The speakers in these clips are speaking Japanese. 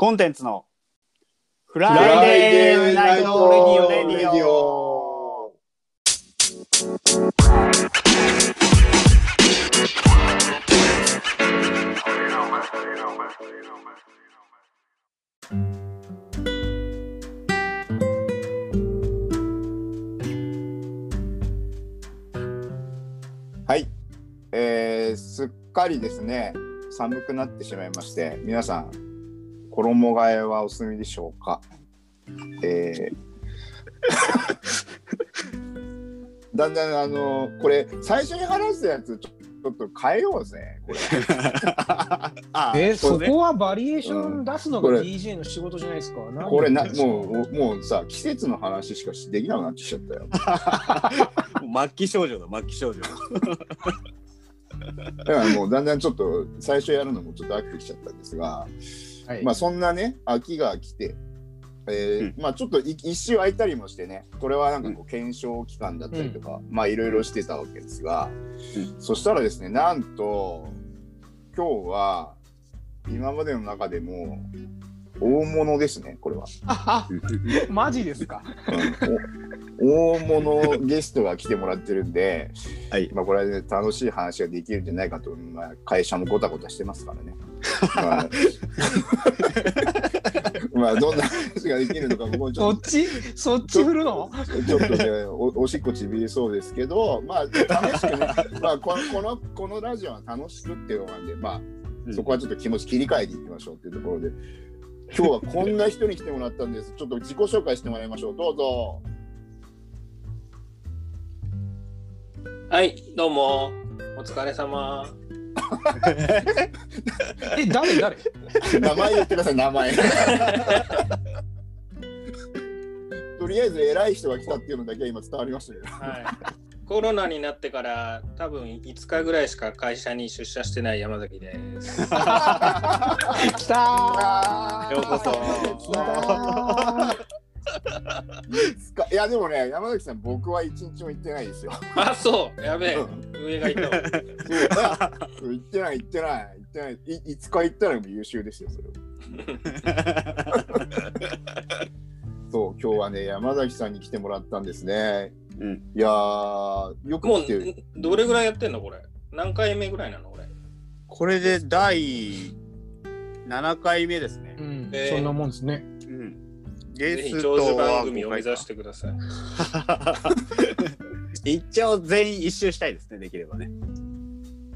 コンテンツのフライデーナイトレディオ。ディオオはい、えー、すっかりですね。寒くなってしまいまして皆さん衣替えはお済みでしょうか？えー。だんだんあのこれ最初に話したやつちょちょっと変えようぜこれ。あえそね。そうこはバリエーション出すのが DJ の仕事じゃないですか？なんでこれなもうもうさ季節の話しかしできなくなってきちゃったよ。末期症状だ末期症状。だからもうだんだんちょっと最初やるのもちょっと飽きてきちゃったんですが、はい。まあそんなね秋が来て、えーまあちょっとい一周空いたりもしてねこれはなんかこう検証期間だったりとか、まあいろいろしてたわけですが、そしたらですねなんと今日は今までの中でも大物ですねこれは、マジですか？うんお大物ゲストが来てもらってるんで、はい。まあこれはね楽しい話ができるんじゃないかと、まあ、会社もごたごたしてますからね。まあ、まあどんな話ができるのか僕もちょっそっち？そっち振るの？とちょっとねおおしっこちびりそうですけどまあ楽しくね、まあ、このこのこのラジオは楽しくっていうのなんでまあそこはちょっと気持ち切り替えていきましょうっていうところで今日はこんな人に来てもらったんですちょっと自己紹介してもらいましょうどうぞ。はい、どうも。お疲れ様。え、誰誰？名前言ってください、名前。とりあえず偉い人が来たっていうのだけは今伝わりましたけど。はい。コロナになってから多分5日ぐらいしか会社に出社してない山崎です。来たようこそいつかいやでもね、山崎さん、僕は一日も行ってないですよ。あ、そう。やべえう。上がいた行ってない、行ってない、行ってない。いいつか行ったら優秀ですよ、それは。そう、今日はね、山崎さんに来てもらったんですね。うんいやー、よくもう。どれぐらいやってんのこれ？何回目ぐらいなのこれ？これで第7回目ですねう、んえーそんなもんですね。うん、ゲストは番組を目指してください。一応全員一周したいですねできればね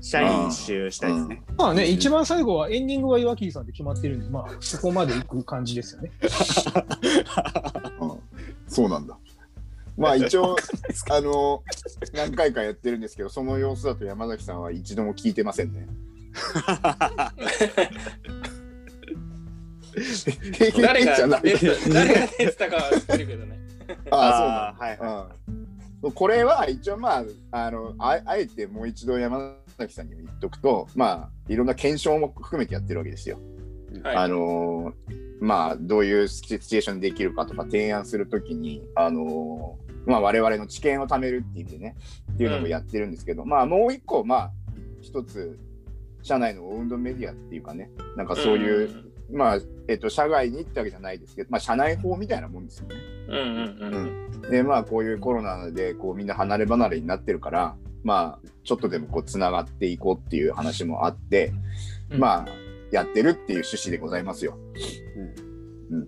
社員一周したいですねまあね、一番最後はエンディングは岩切さんで決まってるんで、まあそこまで行く感じですよね。うんそうなんだ。まあ一応 あの何回かやってるんですけどその様子だと山崎さんは一度も聞いてませんね。誰が出て 誰が出てたかは知ってるけどね。ああそうなんだ。うん、これは一応まああのああえてもう一度山崎さんにも言っとくとまあいろんな検証も含めてやってるわけですよ。はい。あのーまあどういうシチュエーションでできるかとか提案するときに、あのーまあ、我々の知見を貯めるっていう意味でねっていうのもやってるんですけど、まあもう一個まあ一つ社内の運動メディアっていうかねなんかそういう、まあえっと社外にってわけじゃないですけど、まあ、社内法みたいなもんですよね。うん。うんうんうん。でまあこういうコロナでこうみんな離れ離れになってるからまあちょっとでもこうつながっていこうっていう話もあって、うんまあやってるっていう趣旨でございますよ。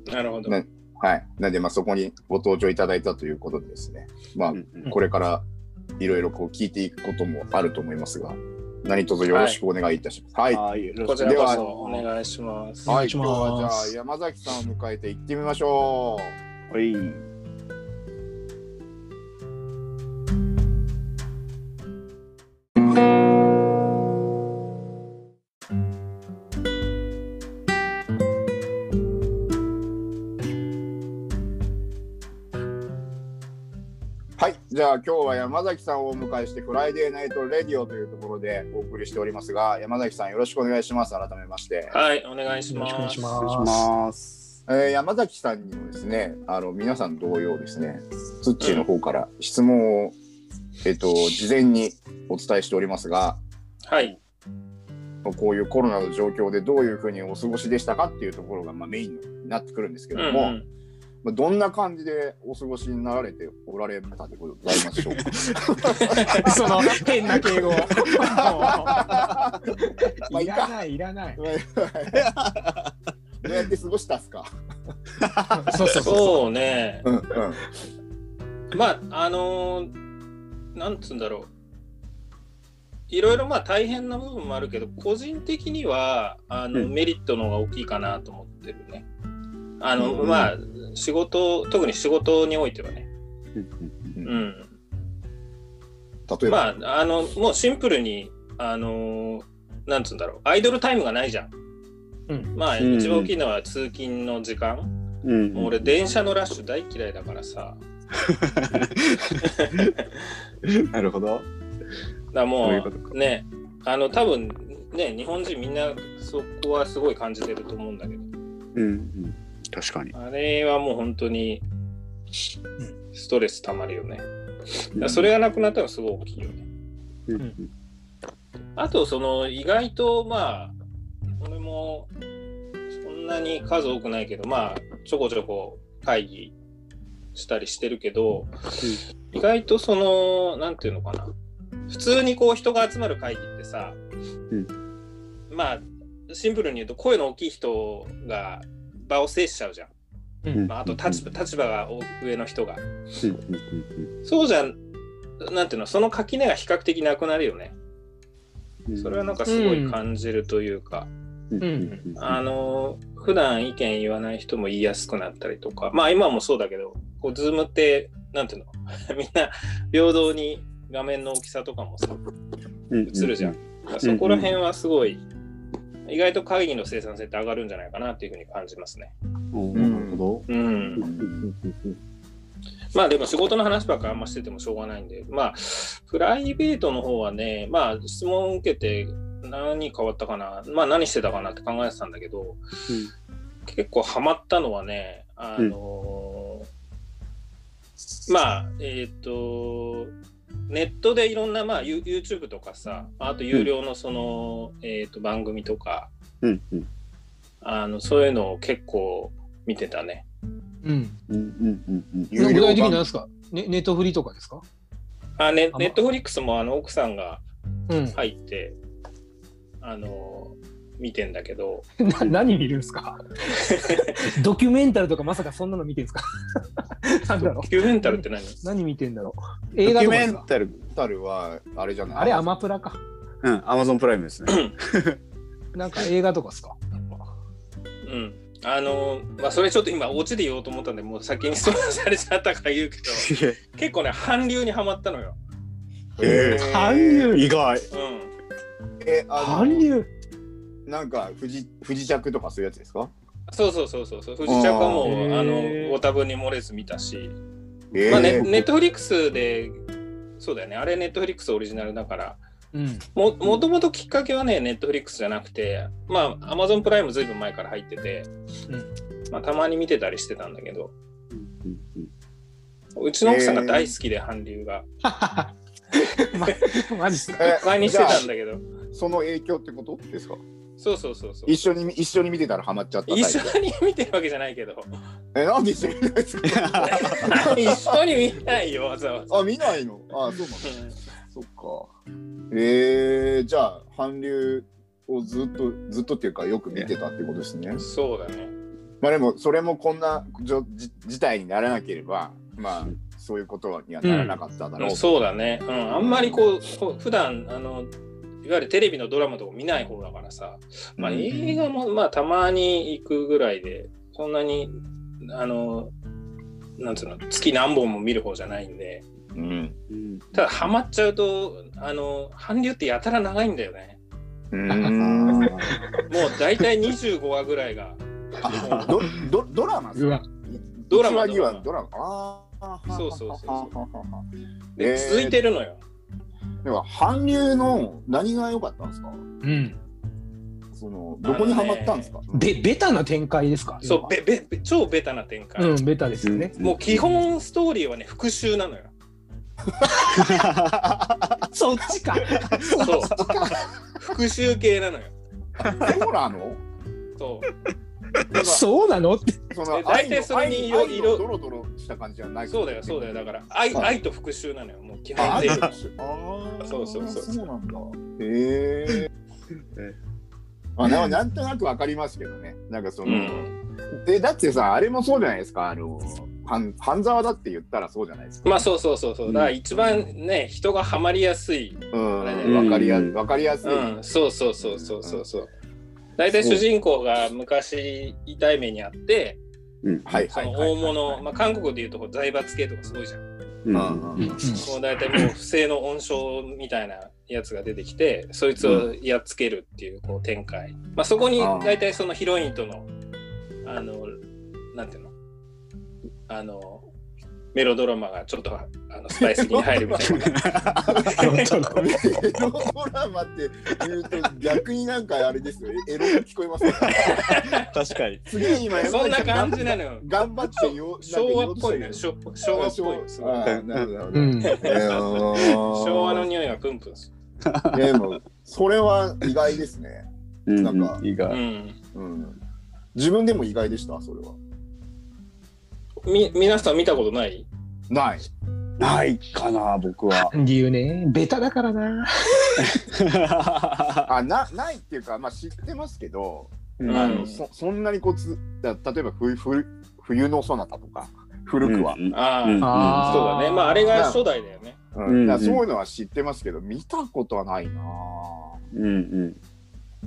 なるほど。ねはい。なんでまあそこにご登場いただいたということでですね、まあうんうんこれからいろいろこう聞いていくこともあると思いますが、何卒よろしくお願いいたします。はい。はい。こちらこではそお願いします。お願いし今日はじゃあ。山崎さんを迎えて行ってみましょう。はいじゃあ今日は山崎さんをお迎えして Friday Night Radio というところでお送りしておりますが、山崎さんよろしくお願いします。改めまして。はい、お願いします。よろしくお願いしますえー山崎さんにもですね、あの皆さん同様ですね、ツッチーの方から質問を、えっと事前にお伝えしておりますが、はい。こういうコロナの状況でどういうふうにお過ごしでしたかっていうところがまあメインになってくるんですけども、うんまあ、どんな感じでお過ごしになられておられたでございましょうか？その変な敬語。まあいらない、いらない。どうやって過ごしたっすか？そうそうそう。そうね。うんうんまああのーなんつうんだろういろいろまあ大変な部分もあるけど個人的にはあの、うんメリットの方が大きいかなと思ってるね。あの、うんまあ仕事特に仕事においてはね。うんうん。例えば、まああのもうシンプルにあのーなんつうんだろうアイドルタイムがないじゃん。うんまあうん一番大きいのは通勤の時間。うんもう俺電車のラッシュ大嫌いだからさ。なるほど。だもうねあの多分ね日本人みんなそこはすごい感じてると思うんだけどうんうん。確かに。あれはもう本当にストレスたまるよね。それがなくなったのはすごい大きいよね。うんうんあとその意外とまあ俺もそんなに数多くないけどまあちょこちょこ会議したりしてるけど、意外とそのなんていうのかな普通にこう人が集まる会議ってさ、まあシンプルに言うと声の大きい人が場を制しちゃうじゃん、うん。まあ、あと立場立場が上の人が。そうじゃん。なんていうの？その垣根が比較的なくなるよね。うん。それはなんかすごい感じるというか、うん。あの普段意見言わない人も言いやすくなったりとか。まあ今もそうだけどこうズームってなんていうの？みんな平等に画面の大きさとかもさ映るじゃん。そこら辺はすごい意外と会議の生産性って上がるんじゃないかなっていうふうに感じますね。なるほど。う。うんんまあでも仕事の話ばっかりあんましててもしょうがないんで、まあプライベートの方はね、まあ質問を受けて何変わったかな、まあ何してたかなって考えてたんだけど、結構ハマったのはね、あのーまあ、えっ、と、ネットでいろんな、まあ、ユ YouTube とかさ、あと有料のその、えっ、と、番組とか、うんうんあの、そういうのを結構見てたね。うん。うんうんうんうん有料具体的に版何ですか？ねネットフリとかですか？あ、ね、あまネットフリックスもあの奥さんがうん。入って、あの見てんだけど、な何見るんですか？ドキュメンタルとかまさかそんなの見てんすか？なんだろドキュメンタルって何？う何見てんだろう？ド映画キュメンタルタルはあれじゃない？あれアマプラか。うん、アマゾンプライムですね。なんか映画とかですか？うん。あのまあ、それちょっと今、オチで言おうと思ったんで、もう先に質問されちゃったから言うけど、結構ね、韓流にはまったのよ。えー。韓流？意外。うん。え韓流？なんか不時不時着とかそういうやつですか？そうそうそうそうそう。富士ちゃんはもう、あの、ご多分に漏れず見たし、えー。まあネ、ネットフリックスで、そうだよね、あれネットフリックスオリジナルだから、うん。ももともときっかけはね、ネットフリックスじゃなくて、まあ、アマゾンプライムずいぶん前から入ってて、まあ、たまに見てたりしてたんだけど、うちの奥さんが大好きで、韓流が。ま、マジっすか？え前にしてたんだけど、あその影響ってことですか？そうそうそうそう。一緒に一緒に見てたらハマっちゃった一緒に見てるわけじゃないけど、えなんで一緒に見ないんですか？一緒に見ないよ、わざわざ。あ見ないの？あそうなんだそっかえー、じゃあ韓流をずっとずっとっていうかよく見てたってことですねそうだね。まあでもそれもこんなじょじ事態にならなければまあそういうことにはならなかっただろう、そうだね。うん、あんまりこう普段あの、いわゆるテレビのドラマとか見ない方だからさ、まあ、うん。映画もまあたまに行くぐらいで、そんなに、あの、なんつうの、月何本も見る方じゃないんで、うん。うんただハマっちゃうと、あの、韓流ってやたら長いんだよね。うん。あもう大体25話ぐらいが。あどどドラマうわ。ドラマ一話二話ドラマ。ああそうそうそうそう。うで、続いてるのよ。では韓流の何が良かったんですか？うん。そのどこにハマったんですか、べ、ベタな展開ですか？そう、べ、べ、べ超ベタな展開。うん、ベタですよね。もう基本ストーリーはね、復讐なのよ。そっちか。そう。復讐系なのよ。そうなの？そうそうなのって。そのえ大体それに色愛の愛のドロドロした感じじゃない。そうだよそうだよ。だから愛,、はい。愛と復讐なのよもう基本全部あー。そうそうそう。そうなんだ。へえ。あななんとなくわかりますけどね。なんかその、うん。でだってさあれもそうじゃないですか。あの半半沢だって言ったらそうじゃないですか。まあそうそうそうそう。だから一番ね人がハマりやすい。うん。あれね。わかりやうんわかりやすい、うん。そうそうそうそうそうそう大体主人公が昔痛い目にあってうん。はいその大物、まあ、韓国でいうと財閥系とかすごいじゃん。うんうんうん。もう大体もう不正の温床みたいなやつが出てきてそいつをやっつけるっていうこう展開、まあ、そこに大体そのヒロインとのあのなんていうの？あのメロドラマがちょっとあのスパイスに入るみたいな メロドラマって言うと逆になんかあれですよエロく聞こえますね確かに。すげえ今そんな感じなのよ頑張ってよ昭和っぽいねね昭昭和っぽい昭和の匂いがプンプンすいやでもそれは意外ですね、うん。なんか意外。自分でも意外でしたそれはみ皆さん見たことない？ない。ないかな、僕は。理由ね。ベタだからな。あなないっていうかまあ知ってますけど、うん。あうんのそそんなにこうつだ例えば冬冬冬のそなたとか古くは、うんああ、うんそうだね。まああれが初代だよね。うん。うんだからそういうのは知ってますけど見たことはないな。うんう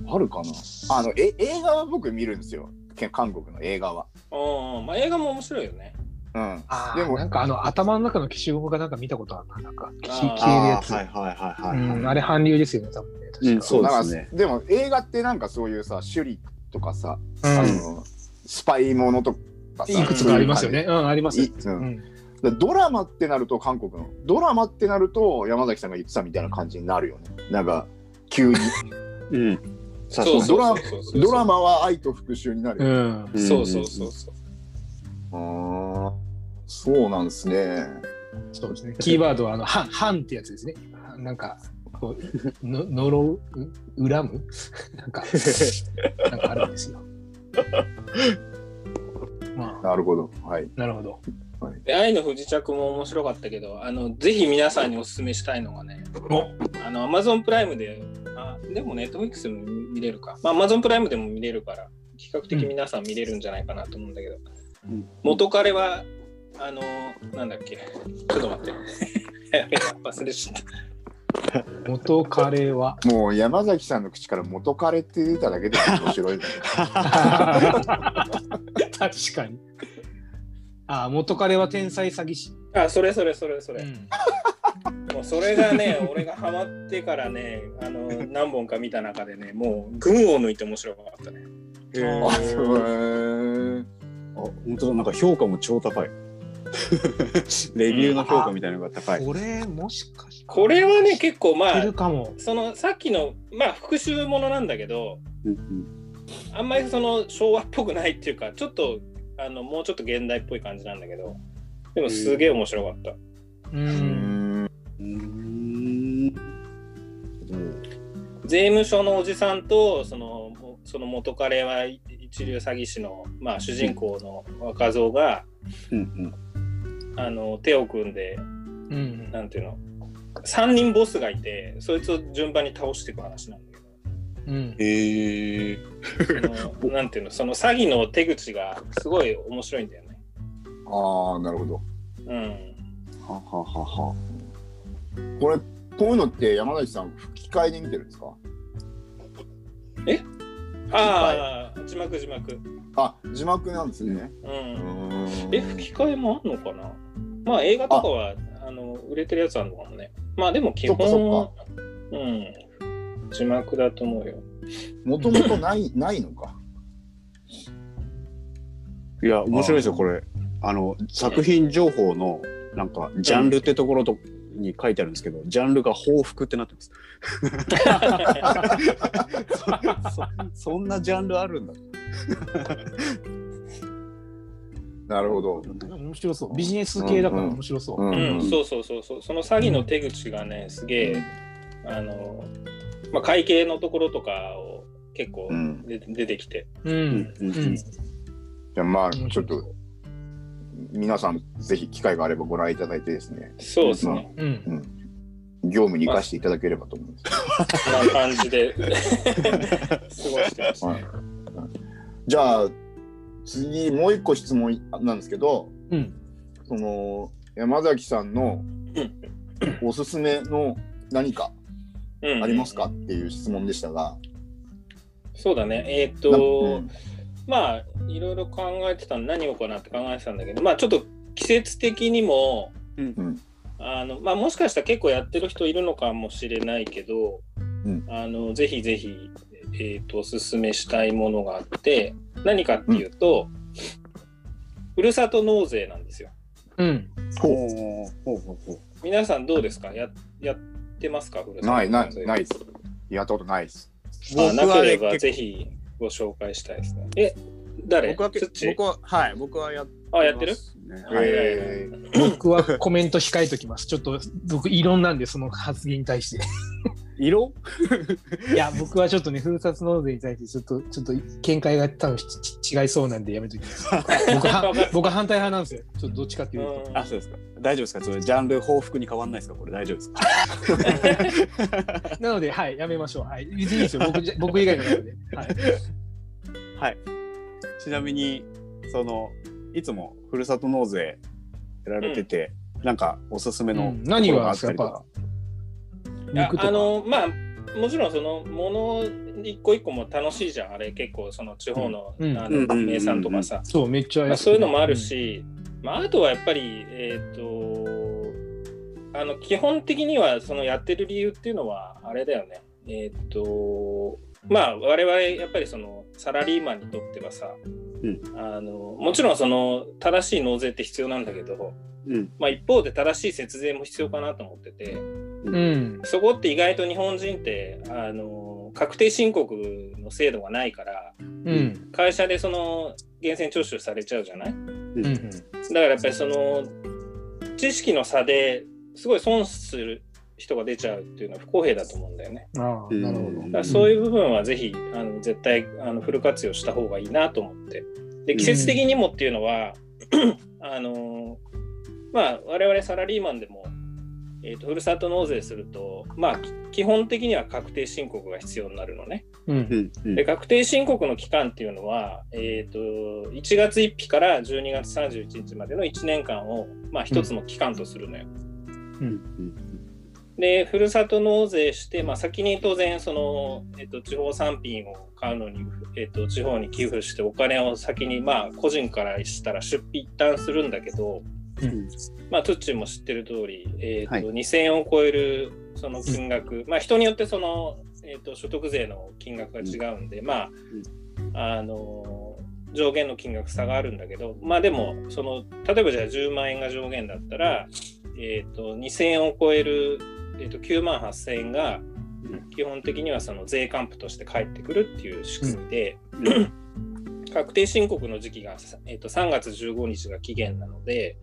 ん。あるかな。あのえ映画は僕見るんですよ。け韓国の映画はうんまあ映画も面白いよねうんでもなんかあの頭の中の消しゴムがなんか見たことあるな。なんか消消えるやつ。はいはいはいはい。うん、あれ韓流ですよね、多分ね。確かうんそうだからですねでも映画ってなんかそういうさ首里とかさ、うんあのスパイものとかさいくつかありますよね。うん、ありますよ。いうんうん。だからドラマってなると韓国のドラマってなると山崎さんが言ってたみたいな感じになるよねなんか急に うん。さそうそうドラそうそう。そうドラマは愛と復讐になるうよ、ん。そうそうそうそう。あー。そうなんですね。そうですね。キーワードは、あの、はん、はんってやつですね。なんか、こう、の、呪う、う恨む？なんか、なんかあるんですよ。まあ、なるほど。はい。なるほど。で愛の不時着も面白かったけどあのぜひ皆さんにお勧めしたいのがねあの Amazon プライムであでも Netflix でも見れるか、まあ、Amazon プライムでも見れるから比較的皆さん見れるんじゃないかなと思うんだけど、うん。元彼はあのなんだっけ？ちょっと待って。忘れちゃった。元彼は？もう山崎さんの口から元彼って出ただけで面白いんだけ確かに。あ、元彼は天才詐欺師。あそれそれそれそれ、うんもうそれがね 俺がハマってからねあの何本か見た中でねもう群を抜いて面白かったねどあそうへーあ、本当だ、なんか評価も超高い。レビューの評価みたいなのが高い。これ、もしかして。これはね結構まいあるかも。そのさっきのまあ復讐ものなんだけどうんうんあんまりその昭和っぽくないっていうかちょっとあのもうちょっと現代っぽい感じなんだけどでもすげえ面白かった、う。うんんうーん税務署のおじさんとそのもその元彼は一流詐欺師の、まあ、主人公の若造が、うんあの手を組んでうん。なんていうの3人ボスがいてそいつを順番に倒していく話なんだけどうん。へえ。そのなんていうのその詐欺の手口がすごい面白いんだよね。ああなるほどうん。はははは。これこういうのって山崎さん吹き替えで見てるんですか？ああ、字幕字幕。あ字幕なんですね、うん。うんえ、吹き替えもあんのかな？まあ映画とかはあの売れてるやつあるのかもね。まあでも基本うん。字幕だと思うよ。もともとない ないのか？いや、面白いですよ、これ。あの、作品情報の、なんか、ジャンルってところと、に書いてあるんですけど、ジャンルが報復ってなってます。そそんなジャンルあるんだ。なるほど面白そう。ビジネス系だから面白そう。うんうん、そうそうそうそう。その詐欺の手口がね、すげえ、あの、まあ会計のところとかを結構うん。で出てきて。うん。うんうん。じゃあまあ、ちょっと、皆さん、ぜひ機会があればご覧いただいてですね、そうですね。うん。業務に生かしていただければと思います。こんな感じで過ごしてましたね。じゃあ、次、もう一個質問なんですけど、うん。その、山崎さんのおすすめの何かうんありますかっていう質問でしたが、そうだね。えーっなと、うんまあ、いろいろ考えてたの何をかなって考えてたんだけど、まあ、ちょっと季節的にも、うんあのまあ、もしかしたら結構やってる人いるのかもしれないけど、んあのぜひぜひ、えー、とおすすめしたいものがあって何かっていうと、ふるさと納税なんですよ。うん。ほうほうほうほう。皆さんどうですか？ややってますか？ふるさと納税ないないないです。やったことないです。あなければぜひご紹介したいですね。え、誰？僕は僕ははい僕はやっあ、やってるますねはいはいはいえー僕はコメント控えときます。ちょっと僕異論なんで、その発言に対して。色？いや、僕はちょっとね、ふるさと納税に対してちょっと、ちょっと見解が多分ちち違いそうなんでやめときます。僕は僕は反対派なんですよ。ちょっとどっちかっていうと。うんあそうですか大丈夫ですか？それジャンル報復に変わんないですか？これ大丈夫ですか？なので、はい、やめましょう。はい。別にいいですよ。僕じゃ僕以外の方で。はい。はいちなみにそのいつもふるさと納税やられてて、なんかおすすめのうん何があったりとか肉とか。あのまあもちろんそのもの一個一個も楽しいじゃんあれ結構その地方の,、うん。あうんの名産とかさ、そう、めっちゃまあ、そういうのもある。し、まあ、あとはやっぱりえっ、とあの基本的にはそのやってる理由っていうのはあれだよね。えっ、とまあ我々やっぱりそのサラリーマンにとってはさ、うん。あのもちろんその正しい納税って必要なんだけど、うんまあ、一方で正しい節税も必要かなと思ってて。うん。そこって意外と日本人ってあの確定申告の制度がないからうん。会社でその源泉徴収されちゃうじゃない？だうん。からやっぱりその知識の差ですごい損する人が出ちゃうっていうのは不公平だと思うんだよね。ああ、なるほど。だからそういう部分はぜひあの絶対あのフル活用した方がいいなと思って。で季節的にもっていうのは、あのまあ我々サラリーマンでも、えー、とふるさと納税するとまあき基本的には確定申告が必要になるのね。うん。うんうんで確定申告の期間っていうのは、えー、と1月1日から12月31日までの1年間を、まあ、一つの期間とするのよ。うんで、ふるさと納税して、まあ、先に当然その、えっと、地方産品を買うのに、えっと、地方に寄付してお金を先に、まあ、個人からしたら出費一旦するんだけど、うん。まあ、トゥッチーも知ってる通り、えっとはい。2000円を超えるその金額、まあ、人によってその、えっと、所得税の金額が違うんで、まあ、あの上限の金額差があるんだけど、まあでも、その、例えばじゃあ10万円が上限だったら、えっ、と、2000円を超える、えっ、と、9万8000円が、基本的にはその税還付として返ってくるっていう仕組みで、確定申告の時期が、えっと3月15日が期限なので、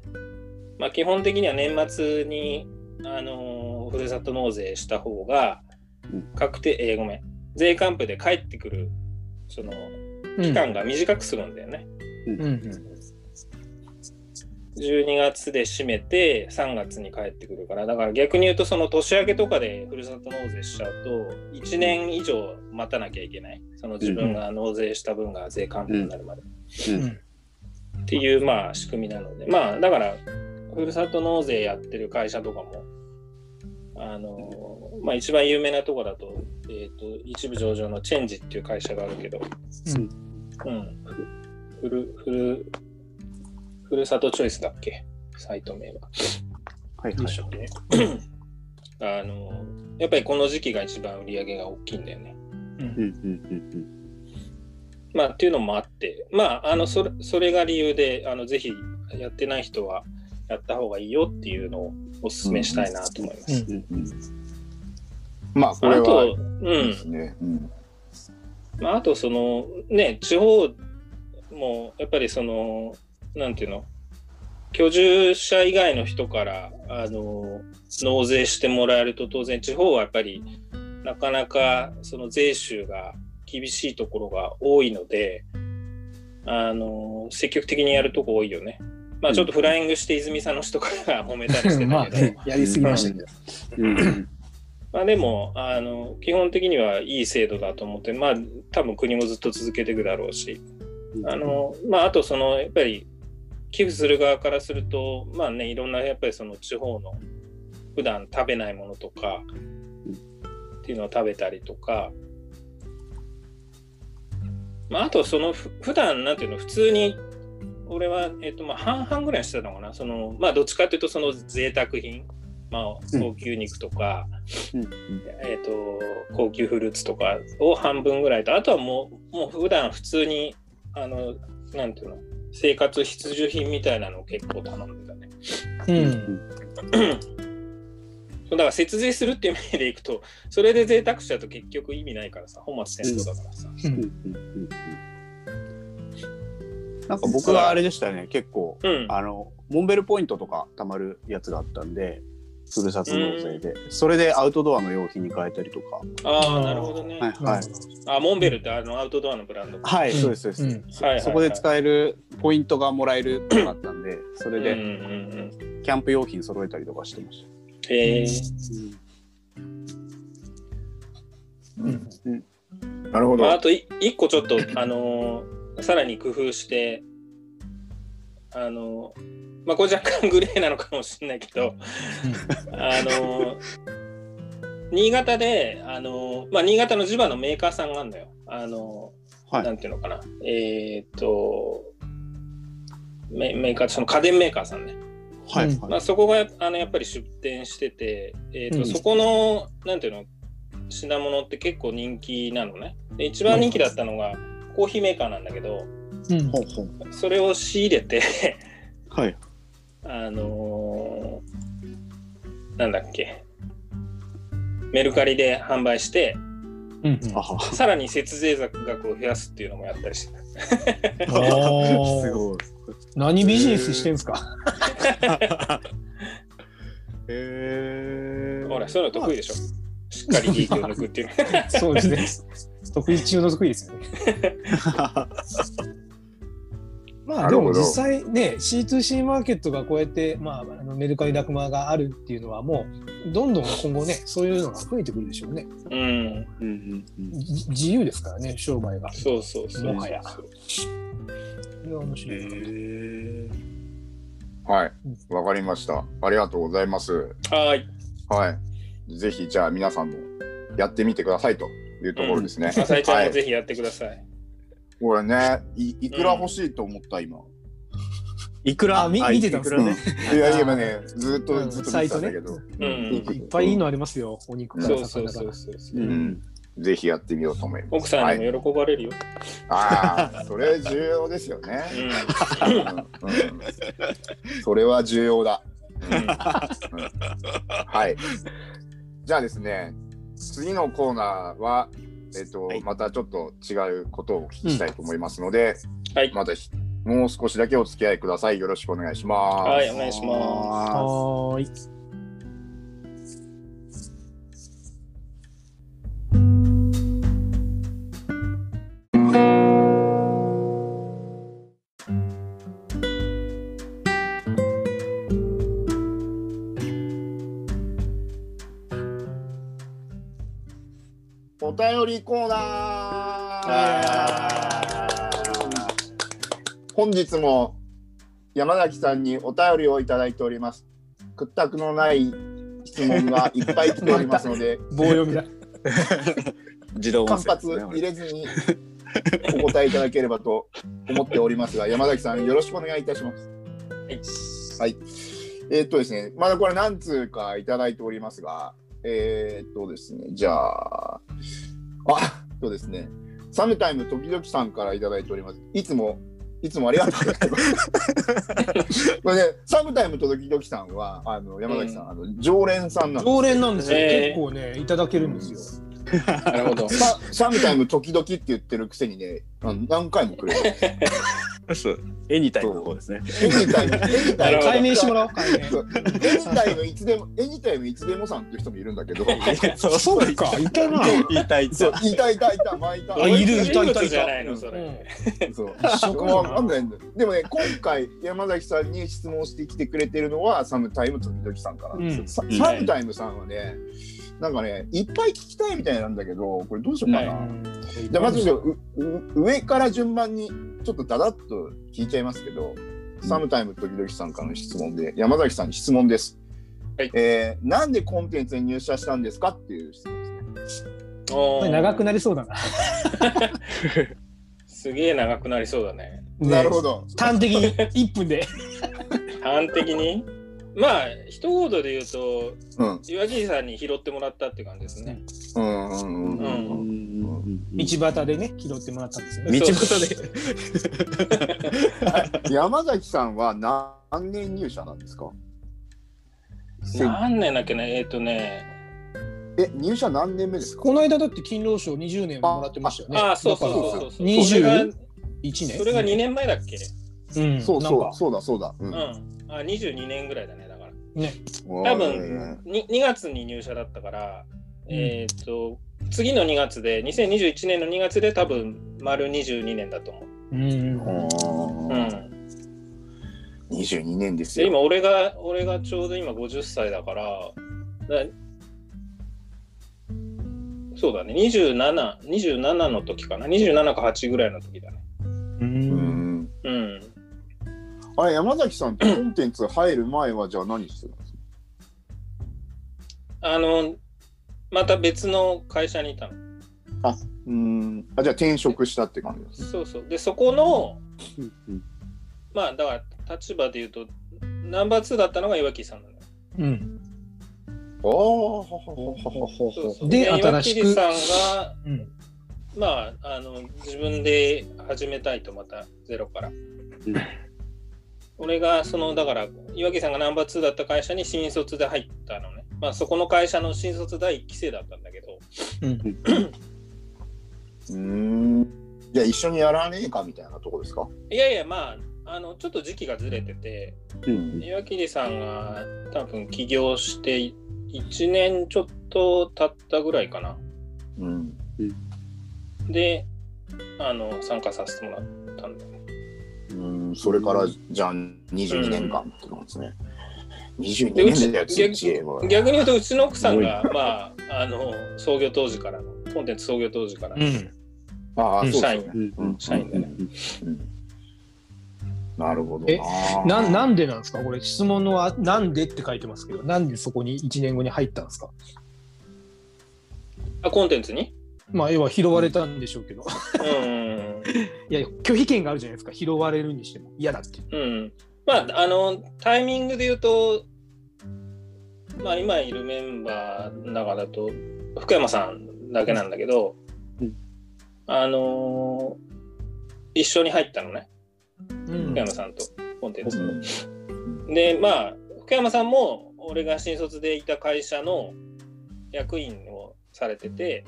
まあ、基本的には年末に、あのーふるさと納税した方がうん確定、えーごめん税還付で返ってくるその期間が短くするんだよね。うん。うん。12月で締めて3月に帰ってくるからだから逆に言うとその年明けとかでふるさと納税しちゃうと1年以上待たなきゃいけないその自分が納税した分が税還付になるまで、うん。っていうまあ仕組みなので。まあだからふるさと納税やってる会社とかもあのまあ一番有名なとこだと,、えー、と一部上場のチェンジっていう会社があるけど、うん、ふるふるふるさとチョイスだっけ？サイト名は。はいはい。でしたっけね。あのやっぱりこの時期が一番売り上げが大きいんだよね。うん。うんうんまあっていうのもあって、まああのそれそれが理由であのぜひやってない人はやった方がいいよっていうのをお勧めしたいなと思います。うん。うん。まあ、これあと、は、うん。ですね。うん。まあ、あとそのね地方もやっぱりそのなんていうの？居住者以外の人からあの納税してもらえると当然地方はやっぱりなかなかその税収が厳しいところが多いので、あの積極的にやるとこ多いよね。まあちょっとフライングして泉佐野市とかが揉 めたりしてまあたけど、ね、やりすぎましたけど。うん。まあでもあの基本的にはいい制度だと思って、まあ多分国もずっと続けていくだろうし、あのまああとそのやっぱり寄付する側からすると、まあねいろんなやっぱりその地方の普段食べないものとかっていうのを食べたりとか、まああとそのふ普段なんていうの普通に俺は、えっとまあ、半々ぐらいしてたのかな。そのまあどっちかっていうとその贅沢品。まあ高級肉とか、うん。えっと高級フルーツとかを半分ぐらいと。あとはもうもう普段普通にあのなんていうの生活必需品みたいなのを結構頼んでたね。うん。そうだから節税するっていう意味でいくとそれで贅沢しちゃうと結局意味ないからさ本末転倒だからさ。うんうんうんうんなんか僕はあれでしたね、結構、うんあの、モンベルポイントとか貯まるやつがあったんで、ふるさと納税で、それでアウトドアの用品に変えたりとか。ああなるほどね。はい、はい。あモンベルってあのアウトドアのブランド。はい、うんそうです、そうです。そこで使えるポイントがもらえるとかあったんで、それでキャンプ用品揃えたりとかしてましへえ。うんなるほど。まあ、あとい一個ちょっと、あのーさらに工夫して、あのーまあ、これ若干グレーなのかもしれないけど、あのー新潟で、あのーまあ、新潟の地場のメーカーさんがあるんだよ。あのーはいなんていうのかな。えーっと、メメーカー、その家電メーカーさんね。た。はい、うん。はいまあ、そこがあのやっぱり出店してて、えーとうん。そこのなんていうの品物って結構人気なのね。で一番人気だったのがコーヒーメーカーなんだけどうん。それを仕入れてはい。あのーなんだっけ。メルカリで販売してうん。さらに節税額を増やすっていうのもやったりしてあー すごい。何ビジネスしてんすか？へえ。ほらそういうの得意でしょしっかり利益を抜くっていう そうですね。得意中の得意ですよね。まあでも実際ね C2C マーケットがこうやって、まあ、あのメルカリラクマがあるっていうのはもうどんどん今後ねそういうのが増えてくるでしょうね。うんうんうんうんじ自由ですからね商売が。そうそうそうもはやそうそれは面白いはい。わかりました。ありがとうございます。はーいはい。ぜひ、じゃあ皆さんもやってみてくださいというところですね。浅井ちゃんはい。もぜひやってください。これね、いいくら欲しいと思った、今？いくら？あみ見てたんですね。いや、今ね、ずっと、うんずっと見てたんだけど。うんいっぱいいいのありますよ。お肉かそうらそうそう魚から。ぜひやってみようと思います。奥さんにも喜ばれるよ。ああ、それ重要ですよね。ううんうんそれは重要だ。ん。うんはい。じゃあですね、次のコーナーは、えっ、と、はいまたちょっと違うことをお聞きしたいと思いますので、はい。またひもう少しだけお付き合いください。よろしくお願いします。はい、お願いしまはーい。りコーナー本日も山崎さんにお便りをいただいております。屈託のない質問がいっぱい来ておりますので、棒読みだ。自動間音声ですね髪入れずにお答えいただければと思っておりますが、山崎さんよろしくお願いいたします。はい。えーっとですね、まだこれ何通かいただいておりますが、えーっとですね、じゃあ、あえっとですね、サムタイム時々さんからいただいております。いつも、いつもありがとうございます。これね、サムタイム時々さんは、あの山崎さん、あの常連さんなんです常連なんですよ。えー結構ね、いただけるんですよ。なるほど。ササムタイム時々って言ってるくせにね、何回もくれる。そう。エニタイムの方ですね。エニタイム、エニタイム。解明してもらおう、エニタイムいつでも、エニタイムいつでもさんっていう人もいるんだけど、そうそうか、いたな。いたいた。いたいたいた、まいた。あいるいたいたいたじゃないのそれ。うんそう。一緒わかんないんだよでもね、今回山崎さんに質問してきてくれてるのはサムタイム時々さんからですサムタイムさんはね、なんかね、いっぱい聞きたいみたいなんだけど、これどうしようかな。はじゃあまず上から順番にちょっとダダッと聞いちゃいますけど、サムタイム時々さんからの質問で、山崎さんに質問です。はいえーなんでコンテンツに入社したんですかっていう質問ですね。長くなりそうだな。すげえ長くなりそうだね。なるほど。端的に1分で。端的に？まあ一言で言うとうん。岩切さんに拾ってもらったって感じですね。うんうんうんううん。ん。道端でね、拾ってもらったんですよね。道端で。山崎さんは何年入社なんですか？何年だっけね？えっ、とねえ、入社何年目ですか？この間だって勤労賞20年もらってましたよね。ああそうそうそうそうそう。21それが年それが2年前だっけ？うん、そうなんかそうそうだそうだ。ううんん。あ22年ぐらいだねだから。ね。多分に 2, 月に入社だったから、えっ、と次の2月で2021年の2月で多分丸22年だと思う。うん。ううんん。22年ですよ。で今俺が俺がちょうど今50歳だからだそうだね2727 27の時かな27か8ぐらいの時だねう。うんん。うんあれ、山崎さんってコンテンツ入る前はじゃあ何してたんですか？あのまた別の会社にいたの。うん。あ、じゃあ転職したって感じです。そうそう。でそこのまあだから立場で言うとナンバー2だったのが岩木さんなのようん。ああ、ははははそうそう。で岩新しく木さんがうん。まああの自分で始めたいとまたゼロから、俺がそのだから岩木さんがナンバー2だった会社に新卒で入ったのねまあ、そこの会社の新卒第1期生だったんだけど。うん、ん。じゃあ一緒にやらねえかみたいなとこですか？いやいや、まあ、あの、ちょっと時期がずれてて、うん、岩切さんが多分起業して1年ちょっと経ったぐらいかな。うん。で、あの、参加させてもらったんだよね。うん、それからじゃあ22年間ってことですね。うん22年だよ、逆逆に言うと、うちの奥さんが、まあ、あの、創業当時からの、コンテンツ創業当時からの、うん、ああ、社員、うん、社員でね。なるほどな。な。なんでなんですか？これ質問のはなんでって書いてますけど、なんでそこに1年後に入ったんですか？あコンテンツに？まあ、要は拾われたんでしょうけど。うん、いや、拒否権があるじゃないですか、拾われるにしても。嫌だって。うん、まああのタイミングで言うとまあ今いるメンバーの中だと福山さんだけなんだけど、うん。あの一緒に入ったのね。うん。福山さんとコンテンツうん。でまあ福山さんも俺が新卒でいた会社の役員をされてて、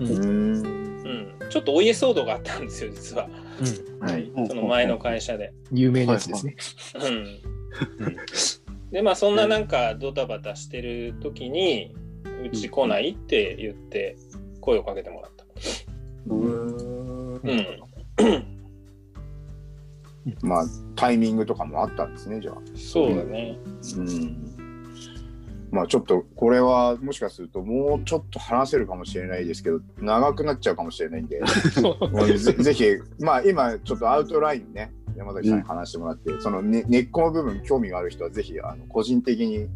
うんうんうん、ちょっとお家騒動があったんですよ実ははい。その前の会社で。有名なやつですね。うん、でまあそんななんかドタバタしてる時にうち来ないって言って声をかけてもらった。うんうん、まあ、タイミングとかもあったんですね、じゃあ。そうだね。うんまあちょっとこれはもしかするともうちょっと話せるかもしれないですけど長くなっちゃうかもしれないんで。ぜぜひまあ今ちょっとアウトラインね山崎さんに話してもらって、その、ね、根っこの部分興味がある人はぜひあの個人的に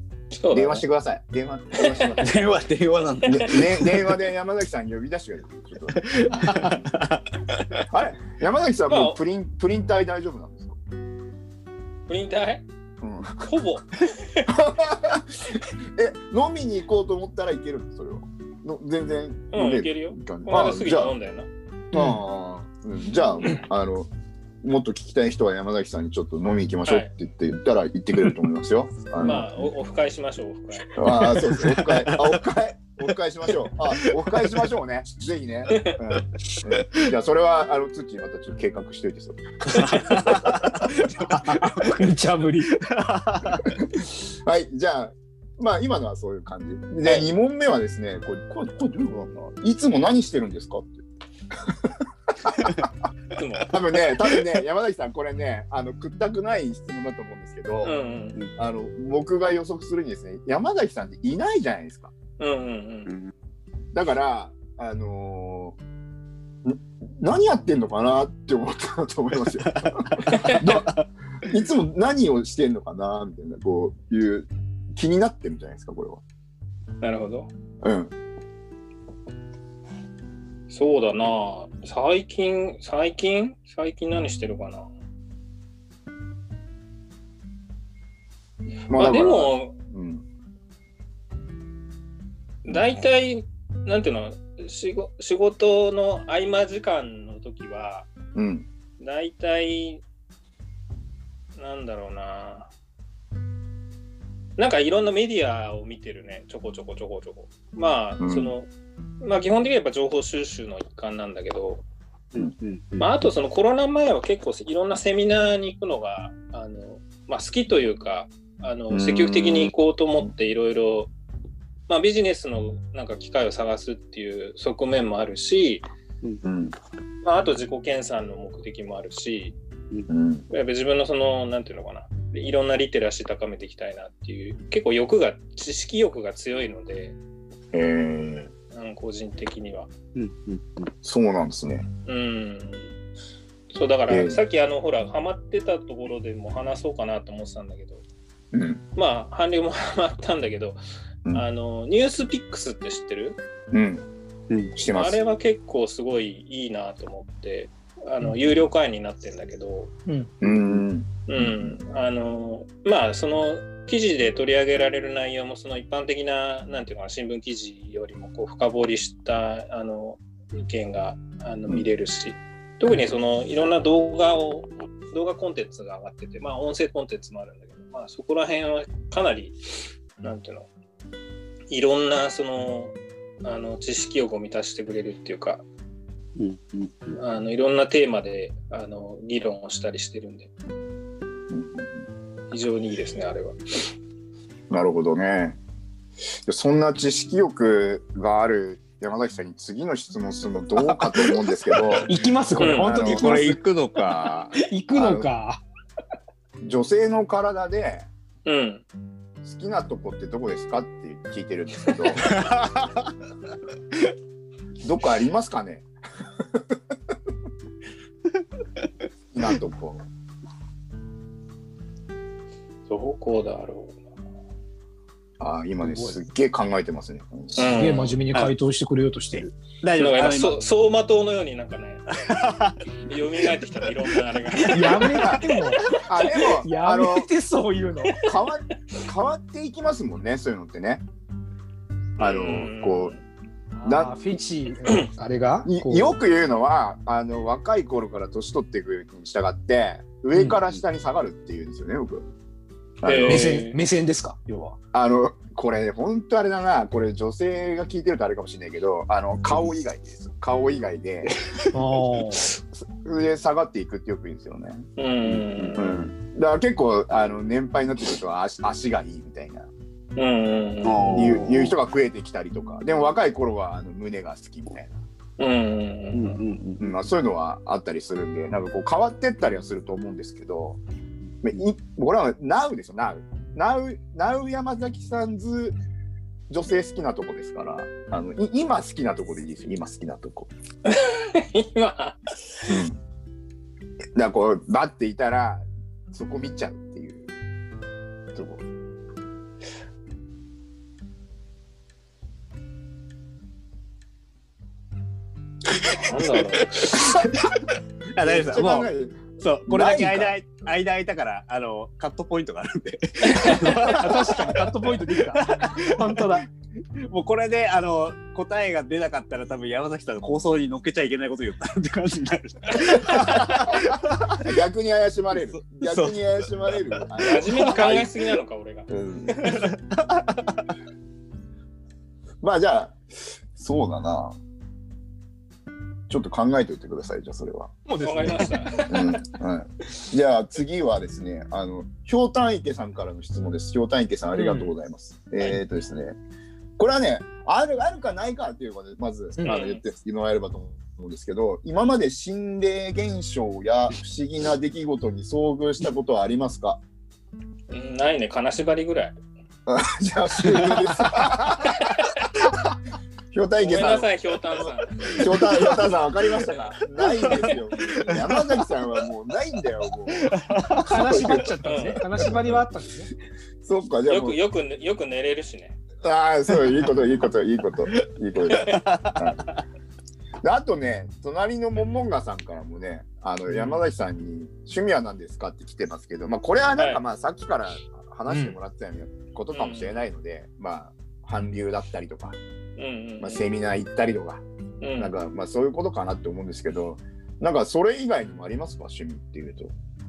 電話してください。電話電話してください。電話、電話なんだ。ねね、電話で山崎さん呼び出してくれ ちょっと。あれ？山崎さんもうプリンプリン体大丈夫なんですか、プリン体？うん、ほぼ。え飲みに行こうと思ったらいけるそれはの全然うん、飲めいけるよ。この間過ぎあじゃあて飲んだよな。あーうんじゃああのもっと聞きたい人は山崎さんにちょっっと飲み行きましょうって言って言ったら言ってくれると思いますよ。あのまあ、おオフ会しましょう、オフ会。ああ、そうです。オフ会。あ、オフ会。オフ会しましょう。あ、オフ会しましょうね。ぜひね。うんうん、じゃあ、それは、あの、ツッまたちょっと計画しといて、それ。無茶ぶり。はい、じゃあ、まあ、今のはそういう感じ。で、はい2問目はですね、これ、これ、これどういうことなんだ？いつも何してるんですか？って。多分ね、多分ね、山崎さん、これね、あの、くったくない質問だと思うんですけど、うんうん。あの、僕が予測するにですね、山崎さんっていないじゃないですか。うんうんうん。だから、あのーん何やってんのかなって思ったと思いますよ。だいつも何をしてんのかなみたいな、こういう気になってるんじゃないですか、これは。なるほど。うん。そうだな。最近、最近？最近何してるかな？まあで、も、うん。大体、なんていうの、仕事仕事の合間時間の時は、うん。大体、なんだろうな。なんかいろんなメディアを見てるね、ちょこちょこちょこちょこ。まあ、うんその、まあ基本的にはやっぱ情報収集の一環なんだけど、うんうんうんまああとそのコロナ前は結構いろんなセミナーに行くのが、あの、まあ好きというか、あの、うん積極的に行こうと思っていろいろ、まあビジネスのなんか機会を探すっていう側面もあるし、うん。まああと自己研鑽の目的もあるし、うん。やっぱ自分のその、なんていうのかな、いろんなリテラシー高めていきたいなっていう、結構欲が、知識欲が強いので、えー、うん、個人的には。うんうんそうなんですね。うん。そう、だから、ええさっきあの、ほら、ハマってたところでも話そうかなと思ってたんだけど、うん。まあ、韓流もハマったんだけど、うんあの、ニュースピックスって知ってる？うん。うんしてます。あれは結構すごいいいなと思って、あの、有料会員になってんだけど、うん。うん、あのまあその記事で取り上げられる内容もその一般的ななんていうのかな新聞記事よりもこう深掘りしたあの意見があのうん。見れるし、特にそのいろんな動画を動画コンテンツが上がっててまあ音声コンテンツもあるんだけど、まあ、そこら辺はかなりなんていうのいろんなそのあの知識欲を満たしてくれるっていうかうんうんうん。あのいろんなテーマであの議論をしたりしてるんで非常にいいですねあれは。なるほどね。でそんな知識欲がある山崎さんに次の質問するのどうかと思うんですけど 行きますこれ、うん本当にこれ行くのか。行くのか。女性の体でうん好きなとこってどこですかって聞いてるんですけど どこありますかね？好きなとこどこだろあー今ねすっげえ考えてますね。すげえ真面目に回答してくれようとしてる。大丈夫。そ走馬灯のようになんかね、蘇ってきたいろんなあれが。やめても、あでもやめてそういうの。変わ変わっていきますもんねそういうのってね。あのうん。こなあーフェチ、あれが？よく言うのはあの若い頃から年取っていくに従って上から下に下がるっていうんですよね、僕。あの,、えー目線、目線ですか？要は。あのこれ本当あれだな。これ女性が聞いてるとあれかもしれないけどあの顔以外です顔以外で。上下がっていくってよく言うんですよね、うん。うん、だから結構あの年配になってくると足足がいいみたいな。うんうん。いういう人が増えてきたりとか。でも若い頃はあの胸が好きみたいな。うん。うんうんうん。うんまあ、そういうのはあったりするんで、なんかこう変わってったりはすると思うんですけど、まあい僕らは Now ですよ、Now。Now, Now 山崎さんズ女性好きなとこですから、あのい今好きなとこでいいですよ、今好きなとこ。今だからこう、バッていたら、そこ見ちゃうっていうとこ。なんだろう。あ大丈夫ですもうそうこれだけ間間空いたからあのカットポイントがあるんで 確かにカットポイントできた。本当だ。もうこれであの答えが出なかったら多分山崎さんの放送に乗っけちゃいけないこと言ったって感じになる。逆に怪しまれるそ。逆に怪しまれる。真面目に考えすぎなのか、俺が。うん まあじゃあ、そうだな。ちょっと考えておいてください、じゃあそれは。もうですね。した。うんはい、じゃあ次はですね、あの、ひょうたん池さんからの質問です。ひょうたん池さん、ありがとうございます。えっ、とですね、これはね、あるあるかないかっていうので、まず、うんあの言ってもらえればと思うんですけど、今まで心霊現象や不思議な出来事に遭遇したことはありますか？うんないね、金縛りぐらい。あじゃあ終了です。ひょうたん池さん、ごめんなさい、ひょうたんさん。ひょうたん、ひょうたんさん、わかりましたか？ないんですよ。山崎さんはもうないんだよ、もう。金縛っちゃったんですね。金縛りはあったんですね。そっか、じゃあよく、よく、よく寝れるしね。ああ、そう、いいこと、いいこと、いいこと、いいこと。はいであとね、隣のモンモンガさんからもね、あの山崎さんに趣味は何ですか？って来てますけど、まあこれはなんはいかまあさっきから話してもらってたようなことかもしれないので、まあ韓流だったりとか、うんうん。まあ、セミナー行ったりとか、うんなんかまあそういうことかなって思うんですけど、なんかそれ以外にもありますか？趣味っていうと。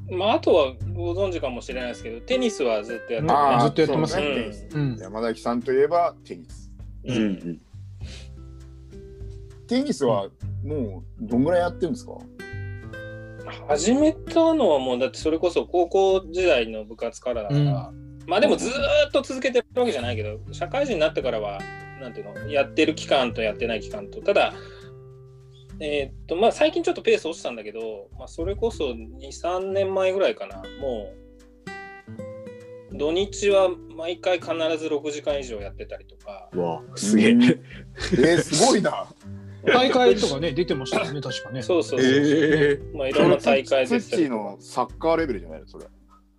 まあ、あとはご存知かもしれないですけど、テニスはずっとやってる、ね。あーずっとやってますそうねうん。山崎さんといえばテニス。ううんんテニスはもうどんぐらいやってるんですか、始めたのはもうだってそれこそ高校時代の部活からだから、まあでもずーっと続けてるわけじゃないけど社会人になってからはなんていうのやってる期間とやってない期間とただえーっとまあ最近ちょっとペース落ちたんだけど、まあ、それこそ23年前ぐらいかなもう土日は毎回必ず6時間以上やってたりとかうわすげえ。うんえー、すごいな。大会とかね、出てましたよね、確かね。そうそうそう、えまあいろんな大会ツッチのサッカーレベルじゃないのそれ。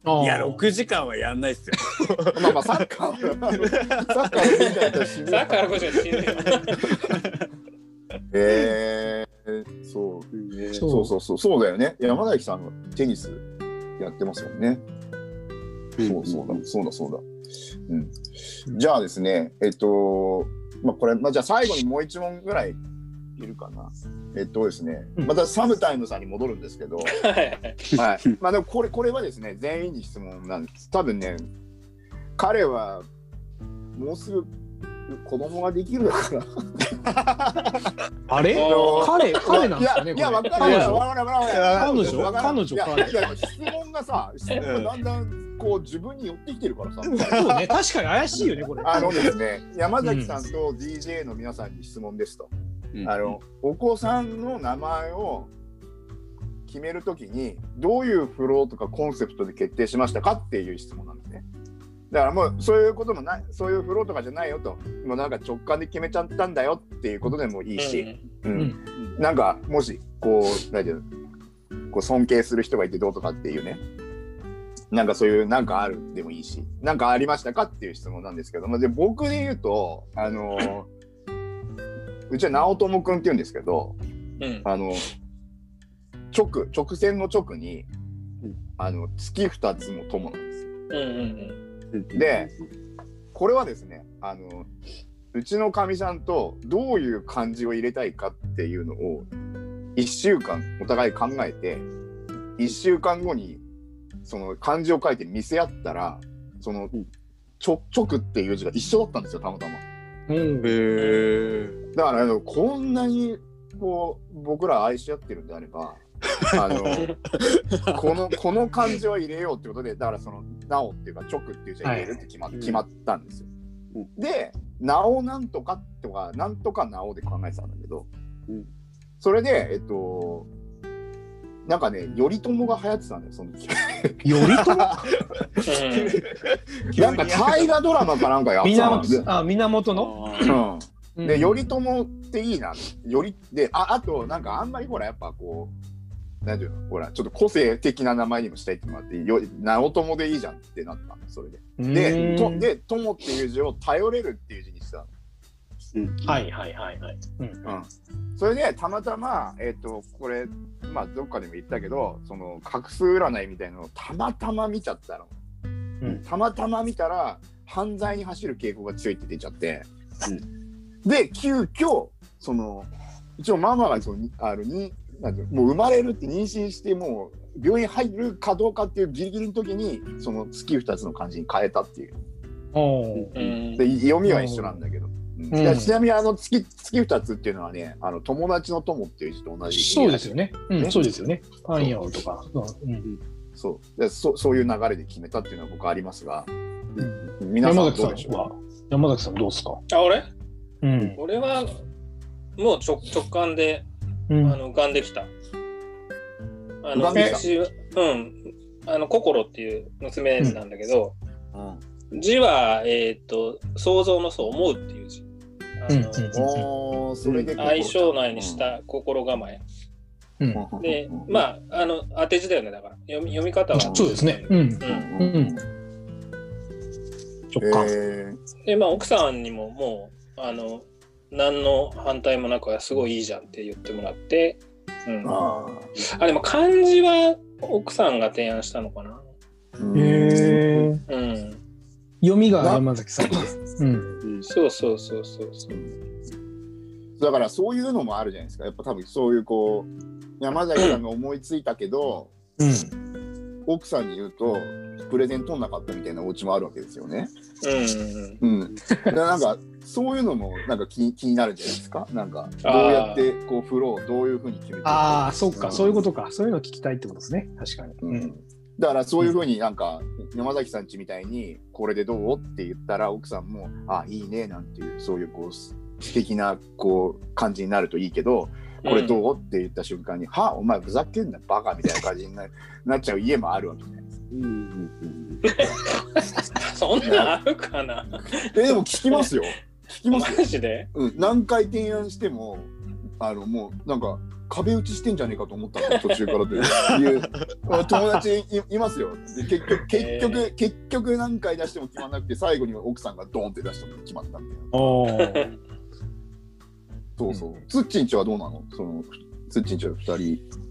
いや6時間はやんないっすよ。まあまあサッカーはサッカーのレベルだったら死ぬだからこそ死ぬよえー、そうーそうそうそうそうだよね。山崎さんがテニスやってますもんね。そうそうだ、そうだ、そうだ。うん。じゃあですね、えっと、まあ、これ、まあ、じゃあ最後にもう一問ぐらいいるかな。えっとですね、うんまたサムタイムさんに戻るんですけど、はいはい。まあ、でもこれ、これはですね、全員に質問なんです。多分ね、彼はもうすぐ子供ができるのかな。あれ？彼、彼なんですかね、いや、いや、わかんない。彼女わからないわからない彼女彼女質問がさ、質問がだんだんこう自分に寄ってきてるからさ。そうね、確かに怪しいよね、これ。あのですね、山崎さんと DJ の皆さんに質問ですと。うん。あの、お子さんの名前を決めるときに、どういうフローとかコンセプトで決定しましたかっていう質問なんですね。だからもうそういうこともない、そういうフローとかじゃないよと、もうなんか直感で決めちゃったんだよっていうことでもいいし、うん。うん。なんかもしこう、なんていうの？こう尊敬する人がいてどうとかっていうね、なんかそういうなんかあるでもいいし、なんかありましたかっていう質問なんですけど、まあ、で僕で言うと、あのうちは直友くんって言うんですけど、うんあの直直線の直にうんあの月二つの友なんですよ。うんうんでこれはですねあのうちのかみさんとどういう漢字を入れたいかっていうのを1週間お互い考えて1週間後にその漢字を書いて見せ合ったらそのうんちょ直っていう字が一緒だったんですよたまたま。うんへえ。だからあのこんなにこう僕ら愛し合ってるんであれば あのこのこの漢字を入れようってことでだからその「なお」っていうか「直」っていう字を入れるって決ま,、はい決まったんですよ。うで「なおなんとか」とか「なんとかなお」で考えてたんだけど、うんそれでえっとなんかね頼朝が流行ってたんだよその時。頼朝？なんか大河ドラマかなんかやってたんで源あ源の、うん。うん。で、頼朝っていいな。より、で、あ、あと、なんかあんまりほら、やっぱこう、なんていうの、ほら、ちょっと個性的な名前にもしたいってもらって、よ直友でいいじゃんってなったの、それで。で、とで、友っていう字を頼れるっていう字にしたの。はいはいはいはい。うん。それで、たまたま、えっ、と、これ、まあ、どっかでも言ったけど、その、画数占いみたいなのをたまたま見ちゃったの。ん。たまたま見たら、犯罪に走る傾向が強いって出ちゃって、で急遽その一応ママがそのにあのになんていうのもう生まれるって妊娠してもう病院入るかどうかっていうギリギリの時にその月二つの漢字に変えたっていう。で読みは一緒なんだけど、うん。ちなみにあの月月二つっていうのはねあの友達の友っていう字と同じそうですよね。うん、ね。そうですよね。パン屋をとか。うん。そう。でそそういう流れで決めたっていうのは僕ありますが、うん。皆さんどうでしょう？崎さんは、山崎さんどうですか？あ、俺？うん。俺はもう直直感でうん。あの浮かんできた。あ浮かんできた。うちうん。あの、心っていう娘なんだけど、うん。字は、えっ、と、想像のそう、思うっていう字。あのおーそれで相性内にした心構え。うん。で、まあ、あの、当て字だよね、だから。読み読み方は。そうですね。うん。うん。うん。直感。えで、まあ、奥さんにももう、あの、何の反対もなく、すごいいいじゃんって言ってもらって、うん。ー、ああ、でも漢字は奥さんが提案したのかな。ーへえ。うん。読みが山崎さんで。うん。そうそうそうそうそう。だからそういうのもあるじゃないですかやっぱ多分そういうこう山崎さんが思いついたけど、うん。奥さんに言うとプレゼン取んなかったみたいなお家もあるわけですよね。うんうんなんかそういうのもなんか気気になるんじゃないですか？なんかどうやってこうフローをどういうふうに決めてああ、そっか。そういうことか。そういうの聞きたいってことですね。確かに。ううんん。だからそういうふうになんか山崎さんちみたいにこれでどう？って言ったら奥さんもあいいねなんていうそういうこう素敵なこう感じになるといいけどこれどう？って言った瞬間に「はお前ふざけんなバカ」みたいな感じにななっちゃう家もあるわけじゃないですか。うんうんそんなんあるかな。えでも聞きますよ。聞きますよ。マ、ジで？うん、何回提案してもあのもうなんか壁打ちしてんじゃねえかと思ったの途中からという友達いいますよ。で結局結局、結局何回出しても決まらなくて最後に奥さんがドーンって出したのが決まったみたいな。そうそう、つっちんちはどうなの？そのつっちんちは2人。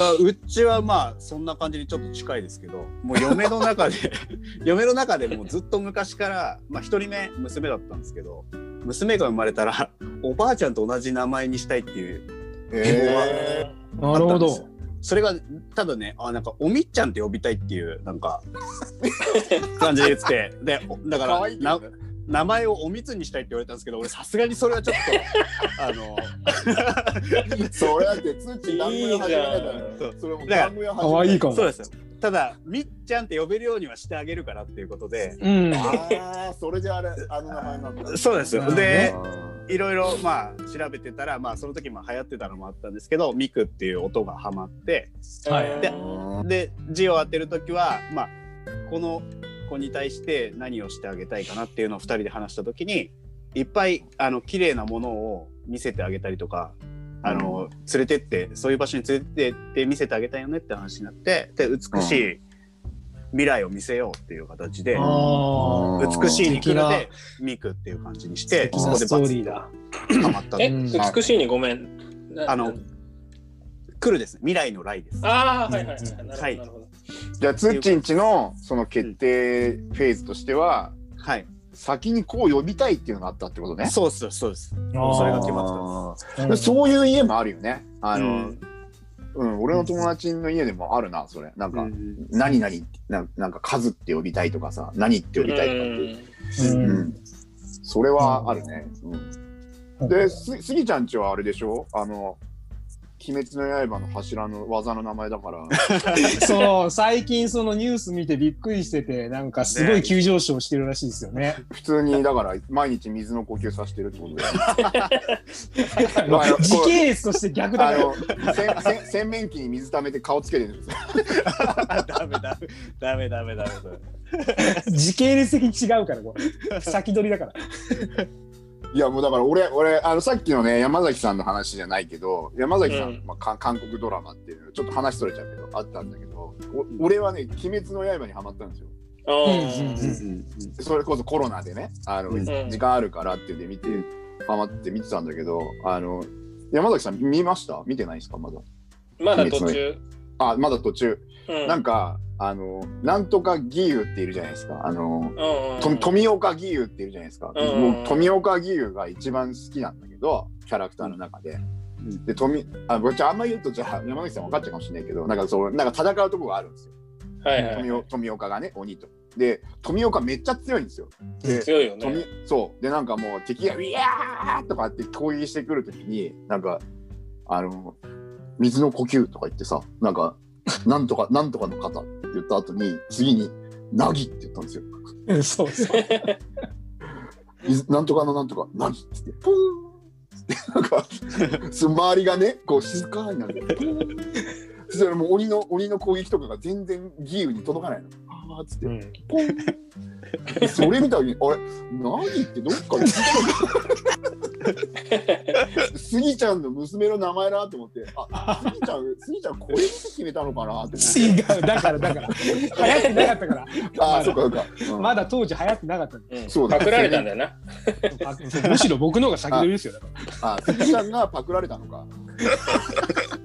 あうちはまあそんな感じにちょっと近いですけどもう嫁の中で 嫁の中でもうずっと昔からまあ一人目娘だったんですけど娘が生まれたらおばあちゃんと同じ名前にしたいっていうえなるほど。それがただねあなんかおみっちゃんって呼びたいっていうなんか 感じで言って。てでおだー、からかわいいね名前をおみつにしたいって言われたんですけど俺さすがにそれはちょっと あのそれだってつっちん団子屋始めたからそれもだから団子屋始めかわいいかも。そうですよただみっちゃんって呼べるようにはしてあげるからっていうことで。うん。ああそれであれあの名前なんだ。そうですよ。でね。いろいろまあ調べてたらまあその時も流行ってたのもあったんですけどミクっていう音がハマって。はい。で字を当てる時はまあこの子に対して何をしてあげたいかなっていうのを2人で話した時にいっぱいあの綺麗なものを見せてあげたりとかあの、連れてってそういう場所に連れてって見せてあげたいよねって話になってで美しい未来を見せようっていう形で、美しいに来るでミクっていう感じにして素敵なストーリーだ。ハマったえ、うん美しいにごめん。なあの来るですね未来の来です。ああ、はいはいはい。なるほど、はいなるほど。じゃあつっちんちのその決定フェーズとしては、はい、先にこう呼びたいっていうのがあったってことね。そうですそうです。あーそれが決まってうんそういう家もあるよね。あたの、うん、俺の友達の家でもあるな、それ。なんか、うん何々な、なんか数って呼びたいとかさ、何って呼びたいとかっていう。うんうん。それはあるね。うん、で、すスギちゃんちはあれでしょ？あの、鬼滅の刃の柱の技の名前だから。そう、最近そのニュース見てびっくりしてて、なんかすごい急上昇してるらしいですよね。普通に、だから、毎日水の呼吸させてるってことだよね。まあ時系列として逆だから。あの、せんせん洗面器に水溜めて顔つけてるんですよ。ダメダメダメダメダメ時系列的に違うから、これ。先取りだから。いやもうだから俺俺あのさっきのね山崎さんの話じゃないけど山崎さん、うん。まあ、か韓国ドラマっていうのちょっと話それちゃうけどあったんだけどお俺はね「鬼滅の刃」にハマったんですよ。それこそコロナでねあの、うん。時間あるからって言って見てハマって見てたんだけどあの山崎さん見ました？見てないですか？まだ。まだ途中。あまだ途中。うん。なんかあのなんとか義勇っているじゃないですか。あのうんうんと富岡義勇っているじゃないですか、うんうんうん。もう富岡義勇が一番好きなんだけどキャラクターの中で、んで富あ僕じゃああんま言うとじゃあ山口さん分かっちゃうかもしれないけどなんかそうなんか戦うとこがあるんですよ。はいはい。富お富岡がね鬼と。で富岡めっちゃ強いんですよ。で強いよ富ね。そう。でなんかもう敵が「ウィヤー!」とかって攻撃してくるときになんかあの水の呼吸とか言ってさなんかなんとかなんとかの方って言った後に次に「なぎ」って言ったんですよ。うんそうそう。水なんとかのなんとか「なぎ」っつって。ポーン。ってなんかその周りがねこう静かになってポーンそしたらもう鬼の鬼の攻撃とかが全然義勇に届かないの。あーっつって。うん。ポン。でそれ見た時にあれ何ってどっかで聞いたのかスギちゃんの娘の名前だと思って。あスギちゃんスギちゃんこれって決めたのかな？って違う、だから、だから。流行ってなかったから。あーそっかそっか、うん。まだ当時流行ってなかった。んでうん。そうだ。パクられたんだよな。すむしろ僕の方が先取りですよ。だから。あスギちゃんがパクられたのか。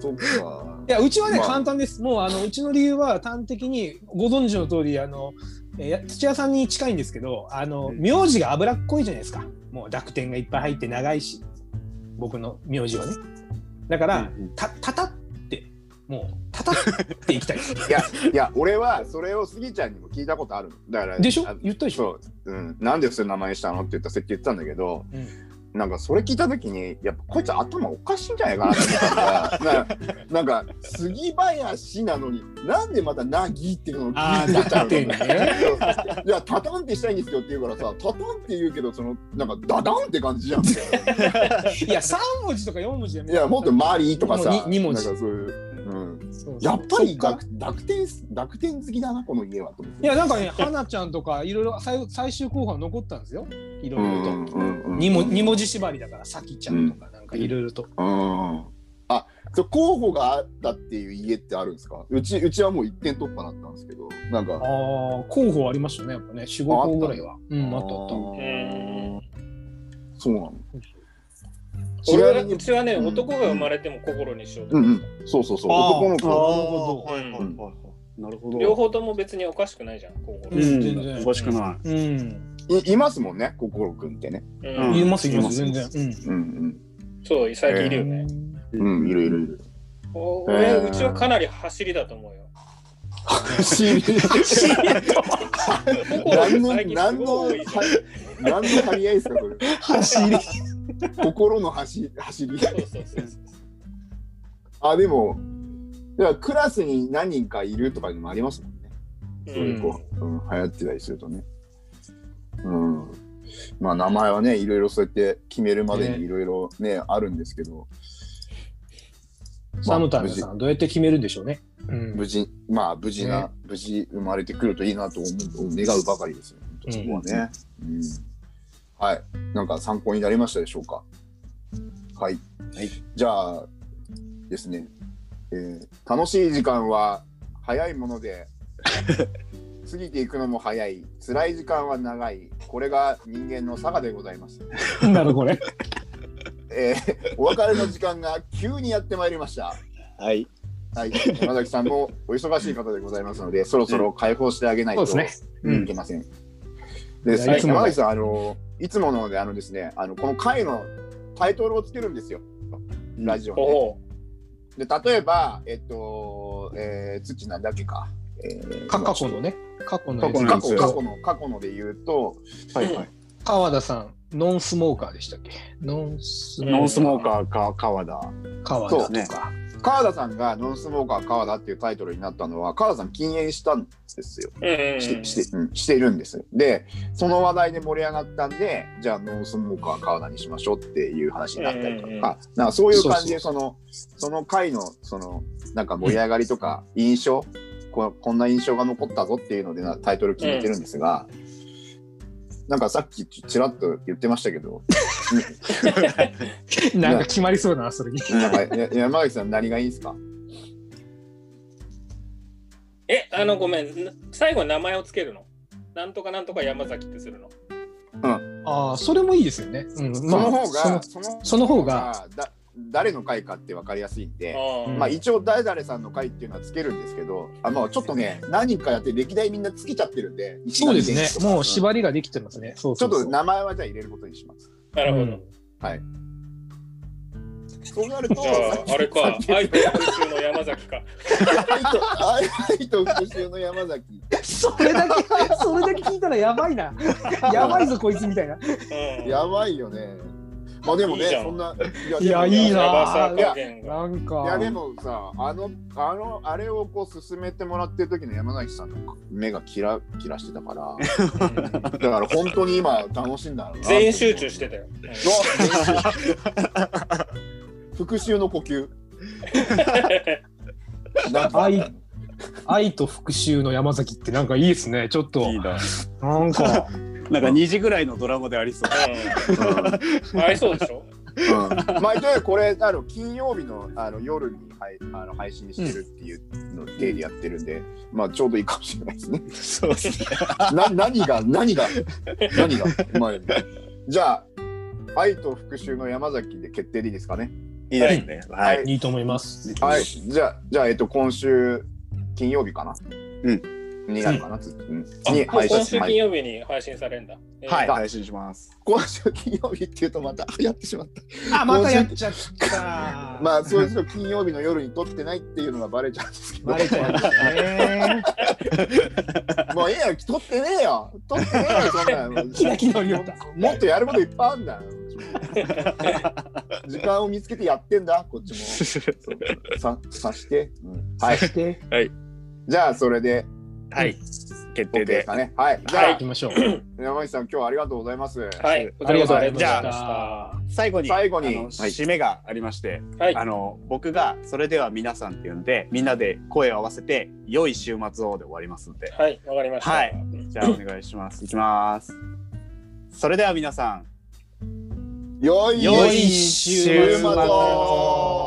そっか。いや、うちはね、まあ。簡単です。もう、あの、うちの理由は端的に、ご存知の通り、あの、えー土屋さんに近いんですけど、あの、名字が脂っこいじゃないですか。もう濁点がいっぱい入って長いし、僕の名字はね。だから、た、たたって、もう、たたっていきたい。いやいや俺はそれをスギちゃんにも聞いたことあるの。だからでしょ？あ言ったでしょ？そう、うん、なんでそういう名前にしたの？って言ったら言ってたんだけど、うんなんかそれ聞いた時にやっぱこいつ頭おかしいんじゃないかなって思ったんだな なんか杉林なのになんでまた「なぎ」っていうのをあ聞いてちゃうね。いやタタンってしたいんですよって言うからさタタンって言うけどそのなんかダダンって感じじゃん いや、3文字とか4文字でもいやもっと「マリー」とかさもうに二文字。なんかそういうやっぱり濁濁点濁点好きだなこの家はといや、なんかね、花ちゃんとか、いろいろ 最最終候補は残ったんですよ。いろいろと。うんうんうん二文二文字縛りだから、さきちゃんとか、なんかいろいろと。うん。あそう候補があったっていう家ってあるんですか？うちうちはもう一点突破だったんですけどなんか。ああ、候補ありましたね、やっぱね、4、5個ぐらいは。うん、あったあった。うんそうなの。ち俺なみにはうちはね、うん。男が生まれても心にしようとうんう思ってん。そうそうそう。男の子。ああほどはいはいはいはいなるほど。両方とも別におかしくないじゃん、心。うん。全然。おかしくない。うん。いいますもんね心くんってね。うん。います、います、い全然。うん。うんそう、最近いるよね。うんうんいるいるいる。おえ俺、ー。うちはかなり走りだと思うよ。走り。何の最近何のすごい多いじゃん。何の張り合いですかそれ。走り。心の走走りそうそうそうそう。あでもクラスに何人かいるとかにもありますもんねそういう子、うん流行ってたりするとね。うん。まあ名前はね、いろいろそうやって決めるまでにいろいろね、あるんですけど。サムタイムまあさん、どうやって決めるんでしょうね。うん無事、まあ無事な、ね無事生まれてくるといいなと思う、願うばかりですよ。そこはね、うんはい。なんか参考になりましたでしょうか？はい。はい。じゃあですね、えー楽しい時間は早いもので 過ぎていくのも早い。辛い時間は長い。これが人間の差がでございます、なるほどね。えーお別れの時間が急にやってまいりました。はい。はい。山崎さんもお忙しい方でございますのでそろそろ解放してあげないといけません、でです。ねいつもの。山崎さんあのいつものであのですねあのこの回のタイトルをつけるんですよ。ラジオで、おで例えば、えっと、えー、土なんだっけか。えーか過去のね。過去の過去の過去過去の。過去ので言うと、はいはい。川田さん、ノンスモーカーでしたっけ？ノンスうんノンスモーカーか川田。川そう田とか。川田さんがノンスモーカー川田っていうタイトルになったのは、川田さん禁煙したんですよ。うんうんうんしてして,、うん、しているんです。で、その話題で盛り上がったんで、じゃあノンスモーカー川田にしましょうっていう話になったりとか、うんうんうんなんかそういう感じでそのその回のそのなんか盛り上がりとか印象、ここんな印象が残ったぞっていうのでなタイトル決めてるんですが、なんかさっきちちらっと言ってましたけど、なんか決まりそうだな、それに。なんかや山崎さん何がいいですか？え、あの、ごめん、最後に名前をつけるの？なんとかなんとか山崎ってするの？ああ、それもいいですよね。うん、その方が、その方がだ誰の回かって分かりやすいんで、まあ一応誰々さんの回っていうのはつけるんですけど、あまあちょっとね、何人かやって歴代みんなつけちゃってるんで、そうですね。もうち縛りができてますね。そうょっそうそうと名前はじゃあ入れることにします。なるほど。うんはい。そうなると、じゃあ、あれか、愛と復讐の山崎か。愛と愛と復讐の山崎。それだけ、それだけ聞いたらやばいな。やばいぞ、こいつみたいな。うんやばいよね。まあでもね、いいそんな。いやいいないや。なんか。いやでもさ、あの、あの、あれをこう進めてもらってる時の山崎さんの目がキラキラしてたから、うんだから本当に今楽しいんだ。全員集中してたよ。復讐の呼吸。愛愛と復讐の山崎ってなんかいいですね。ちょっと。いいな。なんか。なんか2時ぐらいのドラマでありそう。うん。合いそうでしょ？うん、まあ、とこれあの金曜日のあの夜に配あの配信してるっていうの体でやってるんで、まあちょうどいいかもしれないですね。そうですね。な何が何が何が、まあ、じゃあ愛と復讐の山崎で決定でいいですかね？いいですね。はい。いいと思います。はい、じゃあじゃあえっと今週金曜日かな？うん。になるかな、つうんあに配信今週はい金曜日に配信されるんだ。えーはい。配信します。今週金曜日っていうとまたやってしまった。あ、またやっちゃった。まあそういう人金曜日の夜に撮ってないっていうのがバレちゃうんですけど。バレちゃいましたね。もうええよ、撮ってねえよ。撮ってねえよ、そんなの。キラキラ。もっとやることいっぱいあるんだよ。時間を見つけてやってんだ、こっちも。さ、さして。うんはい。して、じゃあ、それで、はい。決 OK 定で。ですかね。はい。じゃあ、行きましょう。山口さん、今日はありがとうございます。はい。ありがとうございましたこちらこそありがとうございました。最後に最後に締めがありまして、はいあの僕が「それでは皆さん」っていうんでみんなで声を合わせて「良い週末を」で終わりますのではい、わかりました。はいじゃあお願いしますいきますそれでは皆さん良い良い週末を